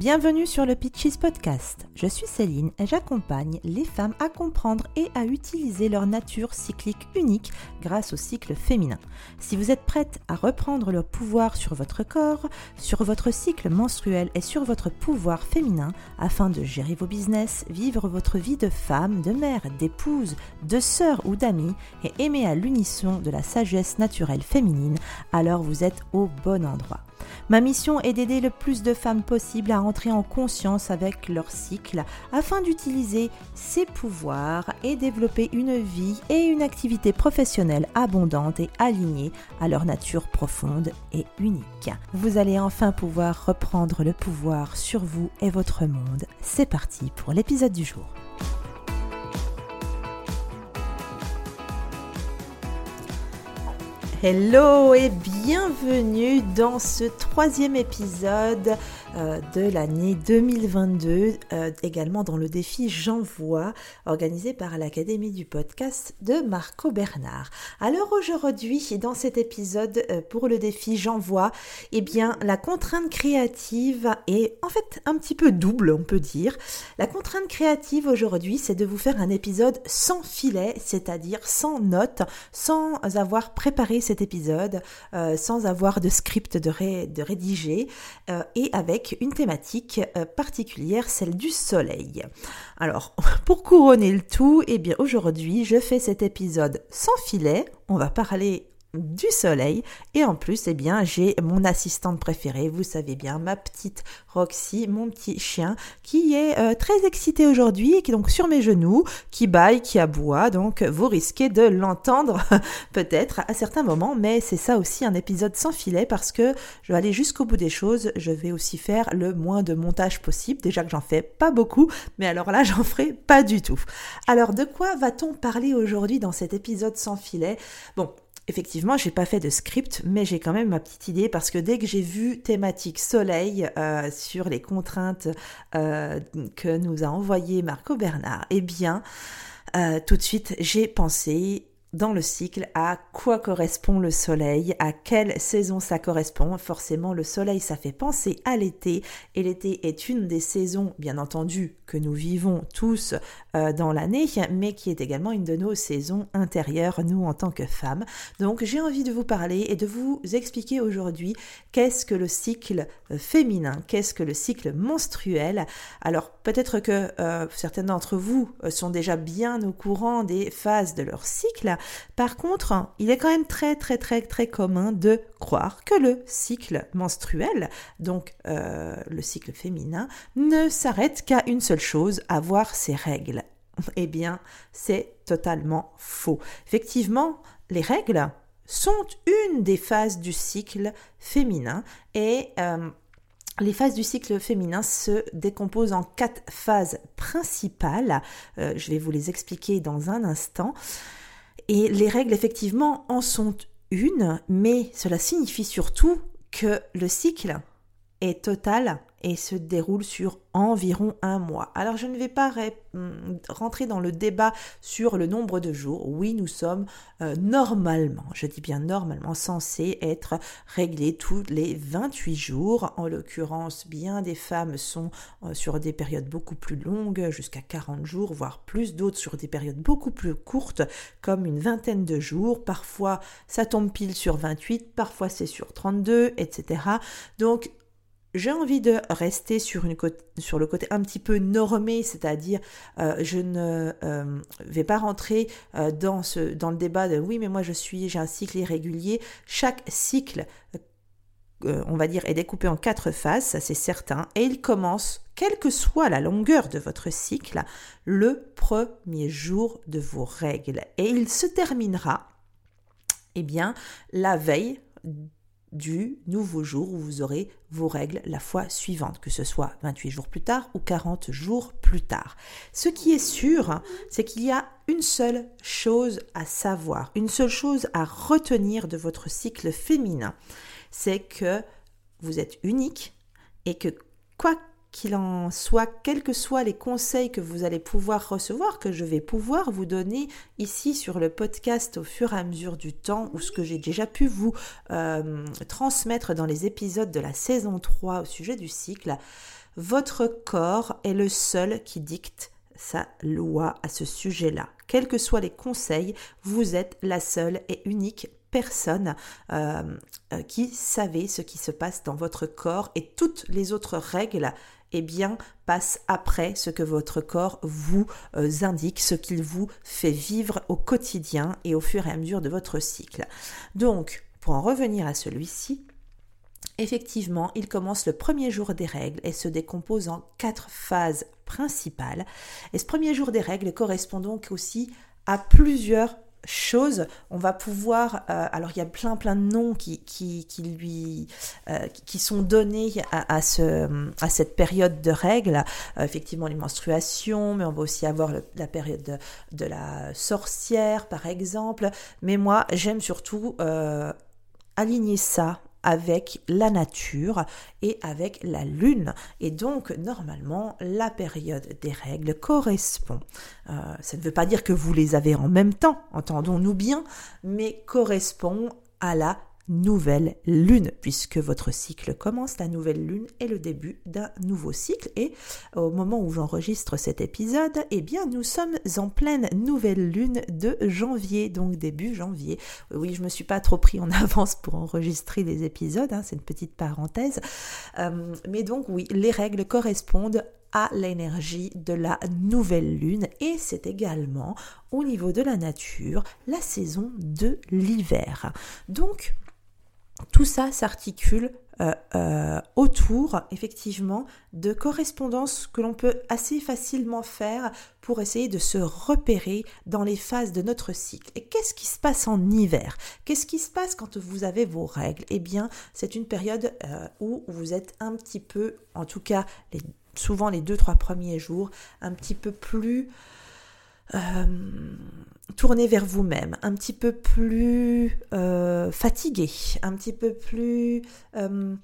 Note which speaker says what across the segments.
Speaker 1: Bienvenue sur le Pitches Podcast. Je suis Céline et j'accompagne les femmes à comprendre et à utiliser leur nature cyclique unique grâce au cycle féminin. Si vous êtes prête à reprendre le pouvoir sur votre corps, sur votre cycle menstruel et sur votre pouvoir féminin afin de gérer vos business, vivre votre vie de femme, de mère, d'épouse, de sœur ou d'amie et aimer à l'unisson de la sagesse naturelle féminine, alors vous êtes au bon endroit. Ma mission est d'aider le plus de femmes possible à en conscience avec leur cycle afin d'utiliser ses pouvoirs et développer une vie et une activité professionnelle abondante et alignée à leur nature profonde et unique. Vous allez enfin pouvoir reprendre le pouvoir sur vous et votre monde. C'est parti pour l'épisode du jour. Hello et bienvenue dans ce troisième épisode de l'année 2022, euh, également dans le défi J'envoie, organisé par l'Académie du podcast de Marco Bernard. Alors aujourd'hui, dans cet épisode euh, pour le défi J'envoie, eh bien la contrainte créative est en fait un petit peu double, on peut dire. La contrainte créative aujourd'hui, c'est de vous faire un épisode sans filet, c'est-à-dire sans notes, sans avoir préparé cet épisode, sans avoir de script de rédiger et avec une thématique euh, particulière, celle du soleil. Alors, pour couronner le tout, eh bien aujourd'hui, je fais cet épisode sans filet. On va parler du soleil. Et en plus eh bien j'ai mon assistante préférée vous savez bien ma petite Roxy mon petit chien qui est euh, très excité aujourd'hui et qui est donc sur mes genoux qui baille qui aboie. Donc vous risquez de l'entendre peut-être à certains moments. Mais c'est ça aussi un épisode sans filet parce que je vais aller jusqu'au bout des choses. Je vais aussi faire le moins de montage possible. Déjà que j'en fais pas beaucoup mais alors là j'en ferai pas du tout. Alors de quoi va-t-on parler aujourd'hui dans cet épisode sans filet? Bon Effectivement, j'ai pas fait de script, mais j'ai quand même ma petite idée parce que dès que j'ai vu thématique soleil euh, sur les contraintes euh, que nous a envoyé Marco Bernard, eh bien, euh, tout de suite, j'ai pensé dans le cycle à quoi correspond le soleil, à quelle saison ça correspond. Forcément, le soleil, ça fait penser à l'été, et l'été est une des saisons, bien entendu, que nous vivons tous euh, dans l'année, mais qui est également une de nos saisons intérieures, nous en tant que femmes. Donc j'ai envie de vous parler et de vous expliquer aujourd'hui qu'est-ce que le cycle euh, féminin, qu'est-ce que le cycle menstruel. Alors peut-être que euh, certains d'entre vous sont déjà bien au courant des phases de leur cycle, par contre, il est quand même très très très très commun de croire que le cycle menstruel, donc euh, le cycle féminin, ne s'arrête qu'à une seule chose, avoir ses règles. Eh bien, c'est totalement faux. Effectivement, les règles sont une des phases du cycle féminin et euh, les phases du cycle féminin se décomposent en quatre phases principales. Euh, je vais vous les expliquer dans un instant. Et les règles, effectivement, en sont une, mais cela signifie surtout que le cycle est total et se déroule sur environ un mois. Alors je ne vais pas hum, rentrer dans le débat sur le nombre de jours. Oui, nous sommes euh, normalement, je dis bien normalement, censés être réglés tous les 28 jours. En l'occurrence, bien des femmes sont euh, sur des périodes beaucoup plus longues, jusqu'à 40 jours, voire plus, d'autres sur des périodes beaucoup plus courtes, comme une vingtaine de jours. Parfois, ça tombe pile sur 28, parfois c'est sur 32, etc. Donc, j'ai envie de rester sur, le côté un petit peu normé, c'est-à-dire euh, je ne euh, vais pas rentrer euh, dans, ce, dans le débat de oui mais moi je suis j'ai un cycle irrégulier. Chaque cycle, on va dire, est découpé en quatre phases, ça c'est certain, et il commence, quelle que soit la longueur de votre cycle, le premier jour de vos règles, et il se terminera, eh bien, la veille du nouveau jour où vous aurez vos règles la fois suivante, que ce soit 28 jours plus tard ou 40 jours plus tard. Ce qui est sûr, c'est qu'il y a une seule chose à savoir, une seule chose à retenir de votre cycle féminin, c'est que vous êtes unique et que quoi qu'il en soit, quels que soient les conseils que vous allez pouvoir recevoir, que je vais pouvoir vous donner ici sur le podcast au fur et à mesure du temps, ou ce que j'ai déjà pu vous euh, transmettre dans les épisodes de la saison 3 au sujet du cycle, Votre corps est le seul qui dicte sa loi à ce sujet-là. Quels que soient les conseils, vous êtes la seule et unique personne euh, euh, qui savait ce qui se passe dans votre corps et toutes les autres règles eh bien, passent après ce que votre corps vous euh, indique, ce qu'il vous fait vivre au quotidien et au fur et à mesure de votre cycle. Donc, pour en revenir à celui-ci, Effectivement, il commence le premier jour des règles et se décompose en quatre phases principales. Et ce premier jour des règles correspond donc aussi à plusieurs choses. On va pouvoir, euh, alors il y a plein plein de noms qui, euh, sont donnés à, ce, à cette période de règles. Euh, effectivement les menstruations, mais on va aussi avoir la période de, de, la sorcière par exemple. Mais moi j'aime surtout aligner ça avec la nature et avec la lune. Et donc, normalement, la période des règles correspond. Euh, ça ne veut pas dire que vous les avez en même temps, entendons-nous bien, mais correspond à la nouvelle lune, puisque votre cycle commence, la nouvelle lune est le début d'un nouveau cycle. Et au moment où j'enregistre cet épisode, eh bien, nous sommes en pleine nouvelle lune de janvier, donc début janvier. Oui, je me suis pas trop pris en avance pour enregistrer les épisodes, hein, c'est une petite parenthèse. Euh, mais donc, oui, les règles correspondent à l'énergie de la nouvelle lune et c'est également au niveau de la nature la saison de l'hiver. Donc tout ça s'articule euh, euh, autour effectivement de correspondances que l'on peut assez facilement faire pour essayer de se repérer dans les phases de notre cycle. Et qu'est-ce qui se passe en hiver? Qu'est-ce qui se passe quand vous avez vos règles? Eh bien, c'est une période euh, où vous êtes un petit peu, en tout cas souvent les deux, trois premiers jours, un petit peu plus euh, tourner vers vous-même, un petit peu plus euh, fatigué, un petit peu plus, euh,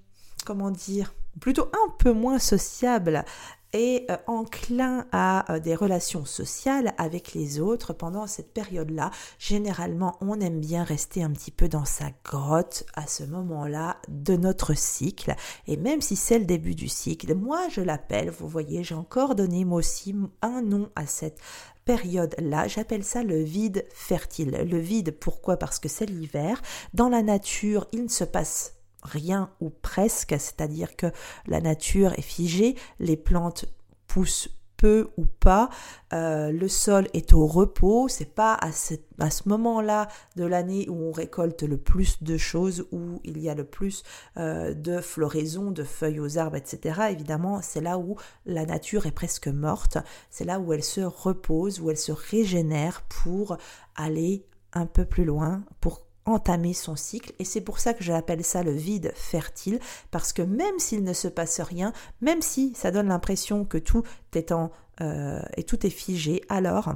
Speaker 1: comment dire, plutôt un peu moins sociable et enclin à des relations sociales avec les autres pendant cette période-là. Généralement, on aime bien rester un petit peu dans sa grotte à ce moment-là de notre cycle. Et même si c'est le début du cycle, moi je l'appelle, vous voyez, j'ai encore donné moi aussi un nom à cette période-là, j'appelle ça le vide fertile. Le vide, pourquoi? Parce que c'est l'hiver. Dans la nature, il ne se passe rien ou presque, c'est-à-dire que la nature est figée, les plantes poussent peu ou pas, euh, le sol est au repos, c'est pas à, ce moment-là de l'année où on récolte le plus de choses, où il y a le plus euh, de floraison, de feuilles aux arbres, etc. Évidemment, c'est là où la nature est presque morte, c'est là où elle se repose, où elle se régénère pour aller un peu plus loin, pour entamer son cycle et c'est pour ça que j'appelle ça le vide fertile parce que même s'il ne se passe rien, même si ça donne l'impression que tout est en euh, et tout est figé, alors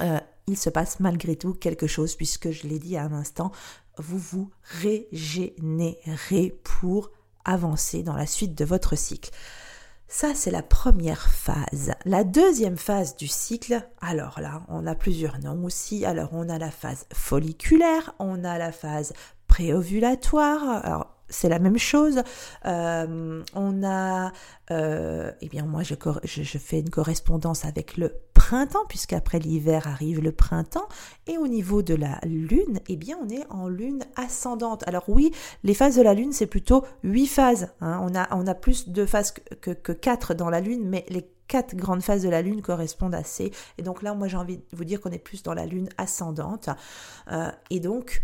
Speaker 1: euh, il se passe malgré tout quelque chose puisque je l'ai dit à un instant, vous vous régénérez pour avancer dans la suite de votre cycle. Ça, c'est la première phase. La deuxième phase du cycle, alors là, on a plusieurs noms aussi. Alors, on a la phase folliculaire, on a la phase préovulatoire. Alors, c'est la même chose. Euh, on a, euh, eh bien, moi, je, je, fais une correspondance avec le printemps, puisqu'après l'hiver arrive le printemps. Et au niveau de la lune, eh bien, on est en lune ascendante. Alors oui, les phases de la lune, c'est plutôt huit phases. Hein. On, a, plus de phases que, que, quatre dans la lune, mais les quatre grandes phases de la lune correspondent assez. Et donc là, moi, j'ai envie de vous dire qu'on est plus dans la lune ascendante. Euh, et donc,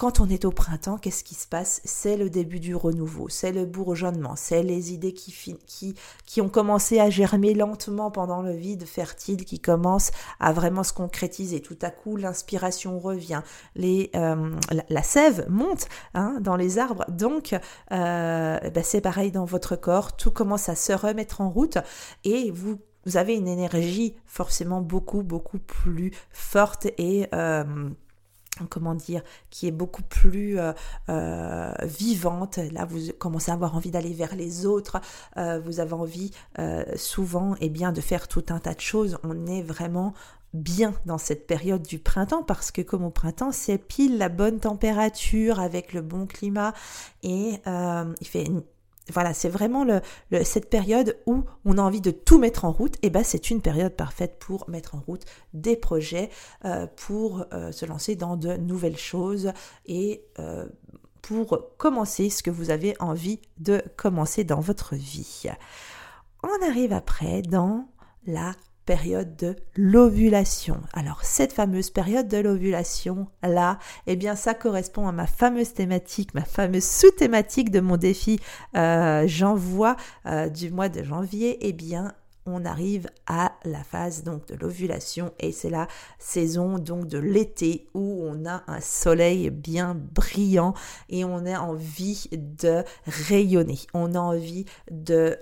Speaker 1: quand on est au printemps, qu'est-ce qui se passe? C'est le début du renouveau, c'est le bourgeonnement, c'est les idées qui, qui, ont commencé à germer lentement pendant le vide fertile, qui commencent à vraiment se concrétiser. Tout à coup, l'inspiration revient, euh, la, sève monte hein, dans les arbres. Donc, euh, ben c'est pareil dans votre corps, tout commence à se remettre en route et vous vous avez une énergie forcément beaucoup, beaucoup plus forte et euh, comment dire, qui est beaucoup plus euh, euh, vivante. Là, vous commencez à avoir envie d'aller vers les autres. Euh, vous avez envie souvent, et eh bien, de faire tout un tas de choses. On est vraiment bien dans cette période du printemps parce que comme au printemps c'est pile la bonne température avec le bon climat et il fait voilà, c'est vraiment cette période où on a envie de tout mettre en route. Et ben, c'est une période parfaite pour mettre en route des projets, euh, pour euh, se lancer dans de nouvelles choses et euh, pour commencer ce que vous avez envie de commencer dans votre vie. On arrive après dans la de l'ovulation. Alors cette fameuse période de l'ovulation là, eh bien ça correspond à ma fameuse thématique, ma fameuse sous-thématique de mon défi euh, j'envoie euh, du mois de janvier. Eh bien on arrive à la phase donc de l'ovulation et c'est la saison donc de l'été où on a un soleil bien brillant et on a envie de rayonner. On a envie de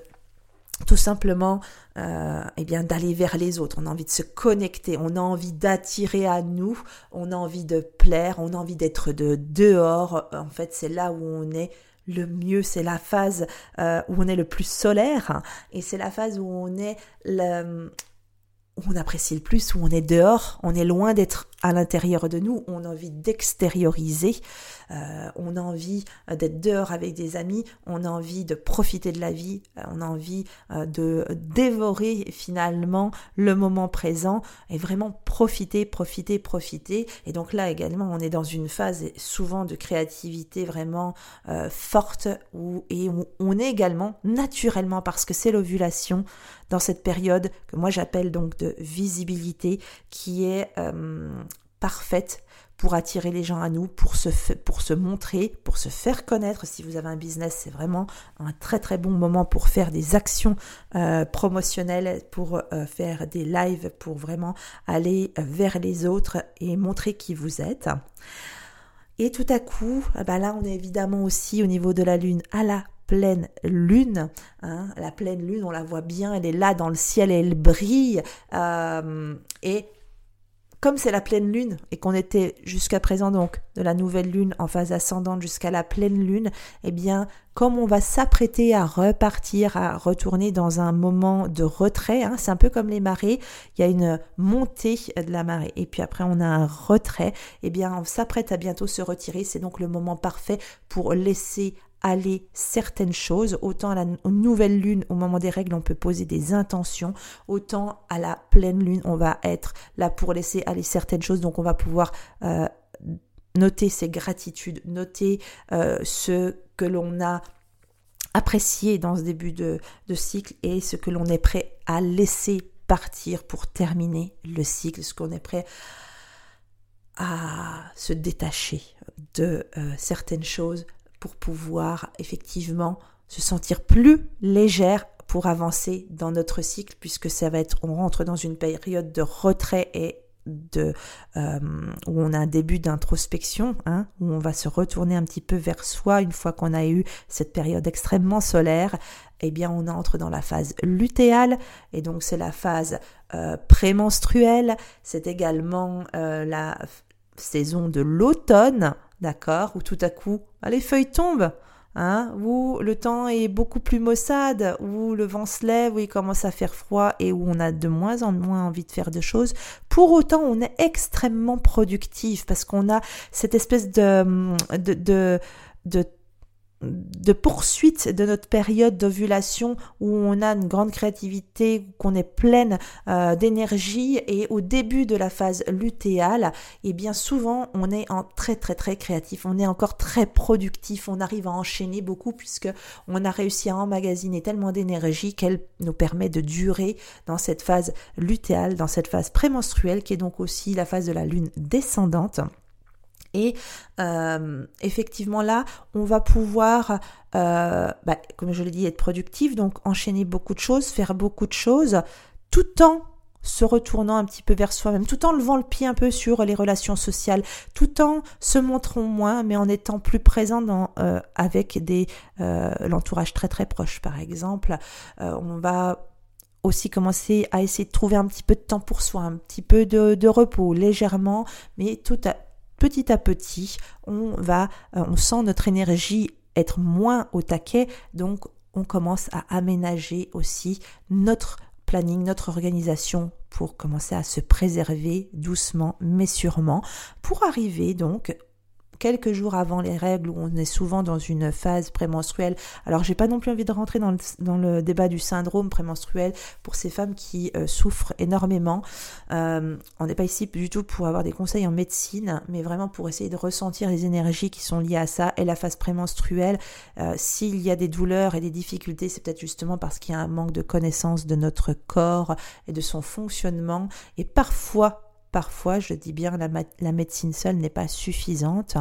Speaker 1: tout simplement euh, eh bien d'aller vers les autres, on a envie de se connecter, on a envie d'attirer à nous, on a envie de plaire, on a envie d'être de dehors. En fait, c'est là où on est le mieux, c'est la phase euh, où on est le plus solaire et c'est la phase où on est le, où on apprécie le plus, où on est dehors, on est loin d'être à l'intérieur de nous, on a envie d'extérioriser, euh, on a envie euh, d'être dehors avec des amis, on a envie de profiter de la vie, euh, on a envie de dévorer finalement le moment présent et vraiment profiter, profiter, profiter. Et donc là également, on est dans une phase souvent de créativité vraiment forte où, et où on est également naturellement parce que c'est l'ovulation dans cette période que moi j'appelle donc de visibilité qui est parfaite pour attirer les gens à nous, pour se, montrer, pour se faire connaître. Si vous avez un business, c'est vraiment un très très bon moment pour faire des actions euh, promotionnelles, pour euh, faire des lives, pour vraiment aller vers les autres et montrer qui vous êtes. Et tout à coup, ah bah là on est évidemment aussi au niveau de la lune à la pleine lune. Hein. La pleine lune, on la voit bien, elle est là dans le ciel elle brille. Euh, et comme c'est la pleine lune et qu'on était jusqu'à présent donc de la nouvelle lune en phase ascendante jusqu'à la pleine lune, eh bien, comme on va s'apprêter à repartir, à retourner dans un moment de retrait, hein, c'est un peu comme les marées, il y a une montée de la marée et puis après on a un retrait, eh bien, on s'apprête à bientôt se retirer, c'est donc le moment parfait pour laisser aller certaines choses. Autant à la nouvelle lune, au moment des règles, on peut poser des intentions. Autant à la pleine lune, on va être là pour laisser aller certaines choses. Donc on va pouvoir euh, noter ses gratitudes, noter euh, ce que l'on a apprécié dans ce début de, cycle et ce que l'on est prêt à laisser partir pour terminer le cycle, ce qu'on est prêt à se détacher de euh, certaines choses pour pouvoir effectivement se sentir plus légère pour avancer dans notre cycle puisque ça va être on rentre dans une période de retrait et de euh, où on a un début d'introspection hein, où on va se retourner un petit peu vers soi une fois qu'on a eu cette période extrêmement solaire eh bien on entre dans la phase lutéale. Et donc c'est la phase euh, prémenstruelle. C'est également euh, la saison de l'automne d'accord, où tout à coup bah, les feuilles tombent, hein, où le temps est beaucoup plus maussade, où le vent se lève, où il commence à faire froid et où on a de moins en moins envie de faire de choses. Pour autant, on est extrêmement productif parce qu'on a cette espèce de, de, de, de de poursuite de notre période d'ovulation où on a une grande créativité, qu'on est pleine euh, d'énergie et au début de la phase lutéale, et eh bien souvent on est en très très très créatif, on est encore très productif, on arrive à enchaîner beaucoup puisque on a réussi à emmagasiner tellement d'énergie qu'elle nous permet de durer dans cette phase lutéale, dans cette phase prémenstruelle qui est donc aussi la phase de la lune descendante. Et euh, effectivement là, on va pouvoir, euh, bah, comme je l'ai dit, être productif, donc enchaîner beaucoup de choses, faire beaucoup de choses, tout en se retournant un petit peu vers soi-même, tout en levant le pied un peu sur les relations sociales, tout en se montrant moins, mais en étant plus présent euh, avec des l'entourage très très proche, par exemple. on va aussi commencer à essayer de trouver un petit peu de temps pour soi, un petit peu de, de repos, légèrement, mais tout à, petit à petit, on va, euh, on sent notre énergie être moins au taquet, donc on commence à aménager aussi notre planning, notre organisation pour commencer à se préserver doucement mais sûrement. Pour arriver donc quelques jours avant les règles où on est souvent dans une phase prémenstruelle. Alors j'ai pas non plus envie de rentrer dans le, débat du syndrome prémenstruel pour ces femmes qui euh, souffrent énormément. Euh, on n'est pas ici du tout pour avoir des conseils en médecine, mais vraiment pour essayer de ressentir les énergies qui sont liées à ça et la phase prémenstruelle. Euh, s'il y a des douleurs et des difficultés, c'est peut-être justement parce qu'il y a un manque de connaissance de notre corps et de son fonctionnement. Et parfois, Parfois, je dis bien, la, médecine seule n'est pas suffisante.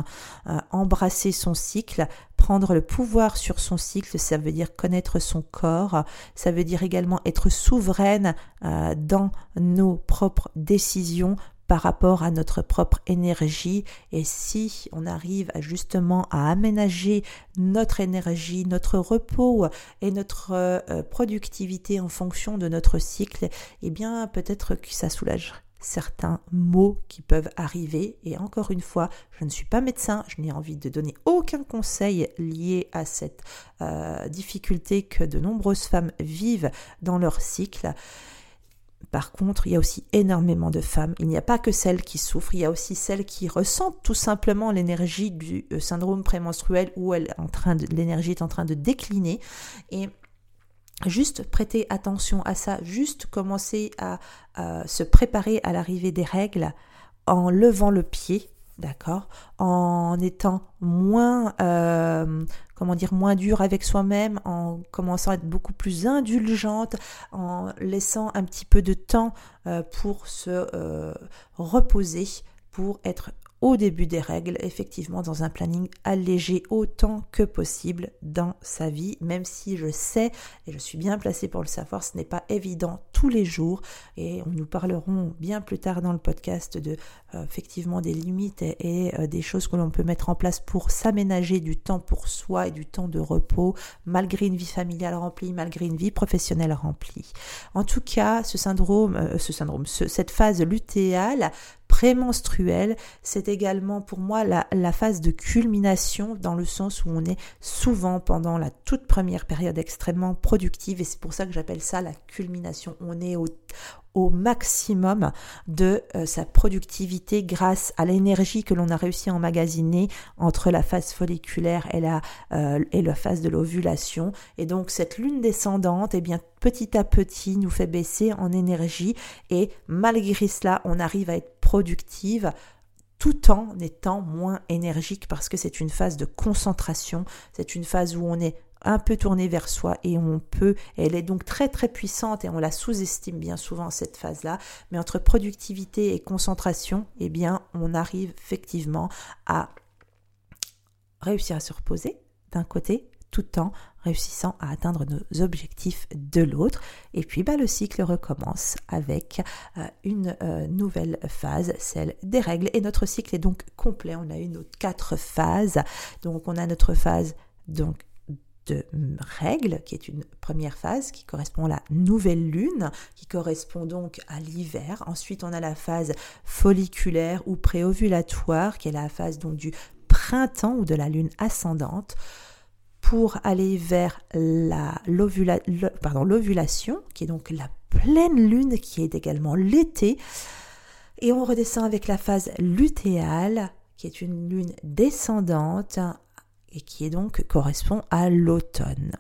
Speaker 1: Euh, embrasser son cycle, prendre le pouvoir sur son cycle, ça veut dire connaître son corps, ça veut dire également être souveraine euh, dans nos propres décisions par rapport à notre propre énergie. Et si on arrive justement à aménager notre énergie, notre repos et notre euh, productivité en fonction de notre cycle, eh bien peut-être que ça soulagerait certains mots qui peuvent arriver. Et encore une fois, je ne suis pas médecin, je n'ai envie de donner aucun conseil lié à cette euh, difficulté que de nombreuses femmes vivent dans leur cycle. Par contre, il y a aussi énormément de femmes. Il n'y a pas que celles qui souffrent, il y a aussi celles qui ressentent tout simplement l'énergie du euh, syndrome prémenstruel où l'énergie est en train de décliner. Et Juste prêter attention à ça, juste commencer à, se préparer à l'arrivée des règles en levant le pied, d'accord, en étant moins, euh, comment dire, moins dur avec soi-même, en commençant à être beaucoup plus indulgente, en laissant un petit peu de temps euh, pour se euh, reposer, pour être au début des règles, effectivement dans un planning allégé autant que possible dans sa vie, même si je sais, et je suis bien placée pour le savoir, ce n'est pas évident tous les jours, et nous parlerons bien plus tard dans le podcast de euh, effectivement des limites et, euh, des choses que l'on peut mettre en place pour s'aménager du temps pour soi et du temps de repos, malgré une vie familiale remplie, malgré une vie professionnelle remplie. En tout cas, ce syndrome, euh, ce syndrome, cette phase lutéale prémenstruelle, c'est également pour moi la, phase de culmination dans le sens où on est souvent pendant la toute première période extrêmement productive et c'est pour ça que j'appelle ça la culmination. On est au, maximum de euh, sa productivité grâce à l'énergie que l'on a réussi à emmagasiner entre la phase folliculaire et la, euh, et la phase de l'ovulation. Et donc cette lune descendante, eh bien petit à petit nous fait baisser en énergie et malgré cela on arrive à être productive tout en étant moins énergique parce que c'est une phase de concentration, c'est une phase où on est un peu tournée vers soi et on peut, elle est donc très très puissante et on la sous-estime bien souvent cette phase-là, mais entre productivité et concentration, eh bien on arrive effectivement à réussir à se reposer d'un côté tout en réussissant à atteindre nos objectifs de l'autre. Et puis bah, le cycle recommence avec euh, une euh, nouvelle phase, celle des règles. Et notre cycle est donc complet. On a eu nos quatre phases. Donc on a notre phase donc de règles, qui est une première phase qui correspond à la nouvelle lune, qui correspond donc à l'hiver. Ensuite, on a la phase folliculaire ou préovulatoire, qui est la phase donc du printemps ou de la lune ascendante pour aller vers l'ovulation, qui est donc la pleine lune, qui est également l'été. Et on redescend avec la phase lutéale, qui est une lune descendante et qui est donc correspond à l'automne.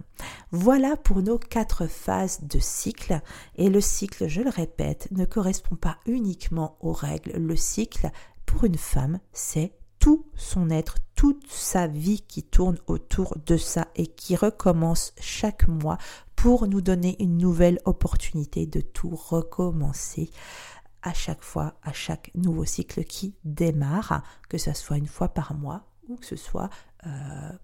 Speaker 1: Voilà pour nos quatre phases de cycle et le cycle, je le répète, ne correspond pas uniquement aux règles. Le cycle pour une femme, c'est tout son être, toute sa vie qui tourne autour de ça et qui recommence chaque mois pour nous donner une nouvelle opportunité de tout recommencer à chaque fois, à chaque nouveau cycle qui démarre, que ce soit une fois par mois ou que ce soit euh,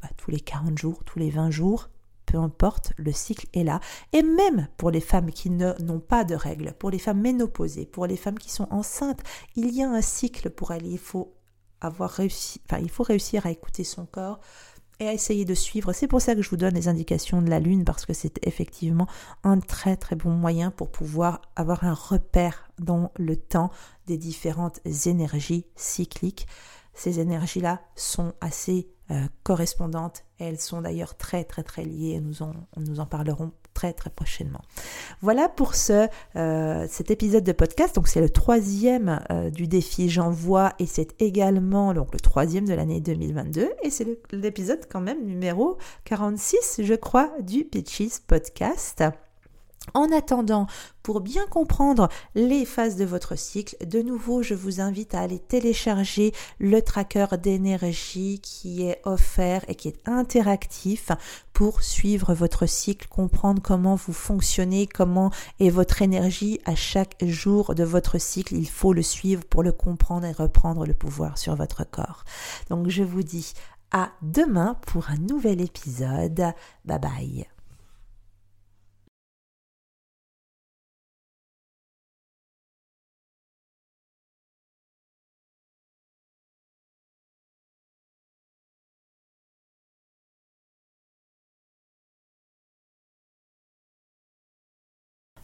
Speaker 1: bah, tous les 40 jours, tous les 20 jours, peu importe, le cycle est là. Et même pour les femmes qui n'ont pas de règles, pour les femmes ménopausées, pour les femmes qui sont enceintes, il y a un cycle pour elle. Il faut avoir réussi, enfin, il faut réussir à écouter son corps et à essayer de suivre. C'est pour ça que je vous donne les indications de la Lune, parce que c'est effectivement un très très bon moyen pour pouvoir avoir un repère dans le temps des différentes énergies cycliques. Ces énergies-là sont assez euh, correspondantes. Elles sont d'ailleurs très très très liées. Nous en, nous en parlerons très très prochainement. Voilà pour ce, euh, cet épisode de podcast. Donc c'est le troisième euh, du défi J'envoie et c'est également donc, le troisième de l'année 2022 et c'est l'épisode quand même numéro 46 je crois du Pitches Podcast. En attendant, pour bien comprendre les phases de votre cycle, de nouveau, je vous invite à aller télécharger le tracker d'énergie qui est offert et qui est interactif pour suivre votre cycle, comprendre comment vous fonctionnez, comment est votre énergie à chaque jour de votre cycle. Il faut le suivre pour le comprendre et reprendre le pouvoir sur votre corps. Donc je vous dis à demain pour un nouvel épisode. Bye bye.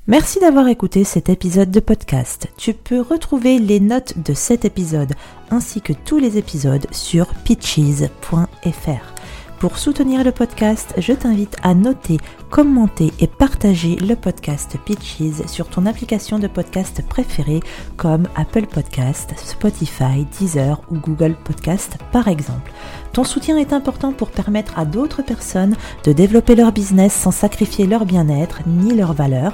Speaker 1: Merci d'avoir écouté cet épisode de podcast. Tu peux retrouver les notes de cet épisode ainsi que tous les épisodes sur pitches.fr. Pour soutenir le podcast, je t'invite à noter, commenter et partager le podcast Pitches sur ton application de podcast préférée comme Apple Podcast, Spotify, Deezer ou Google Podcast par exemple. Ton soutien est important pour permettre à d'autres personnes de développer leur business sans sacrifier leur bien-être ni leur valeur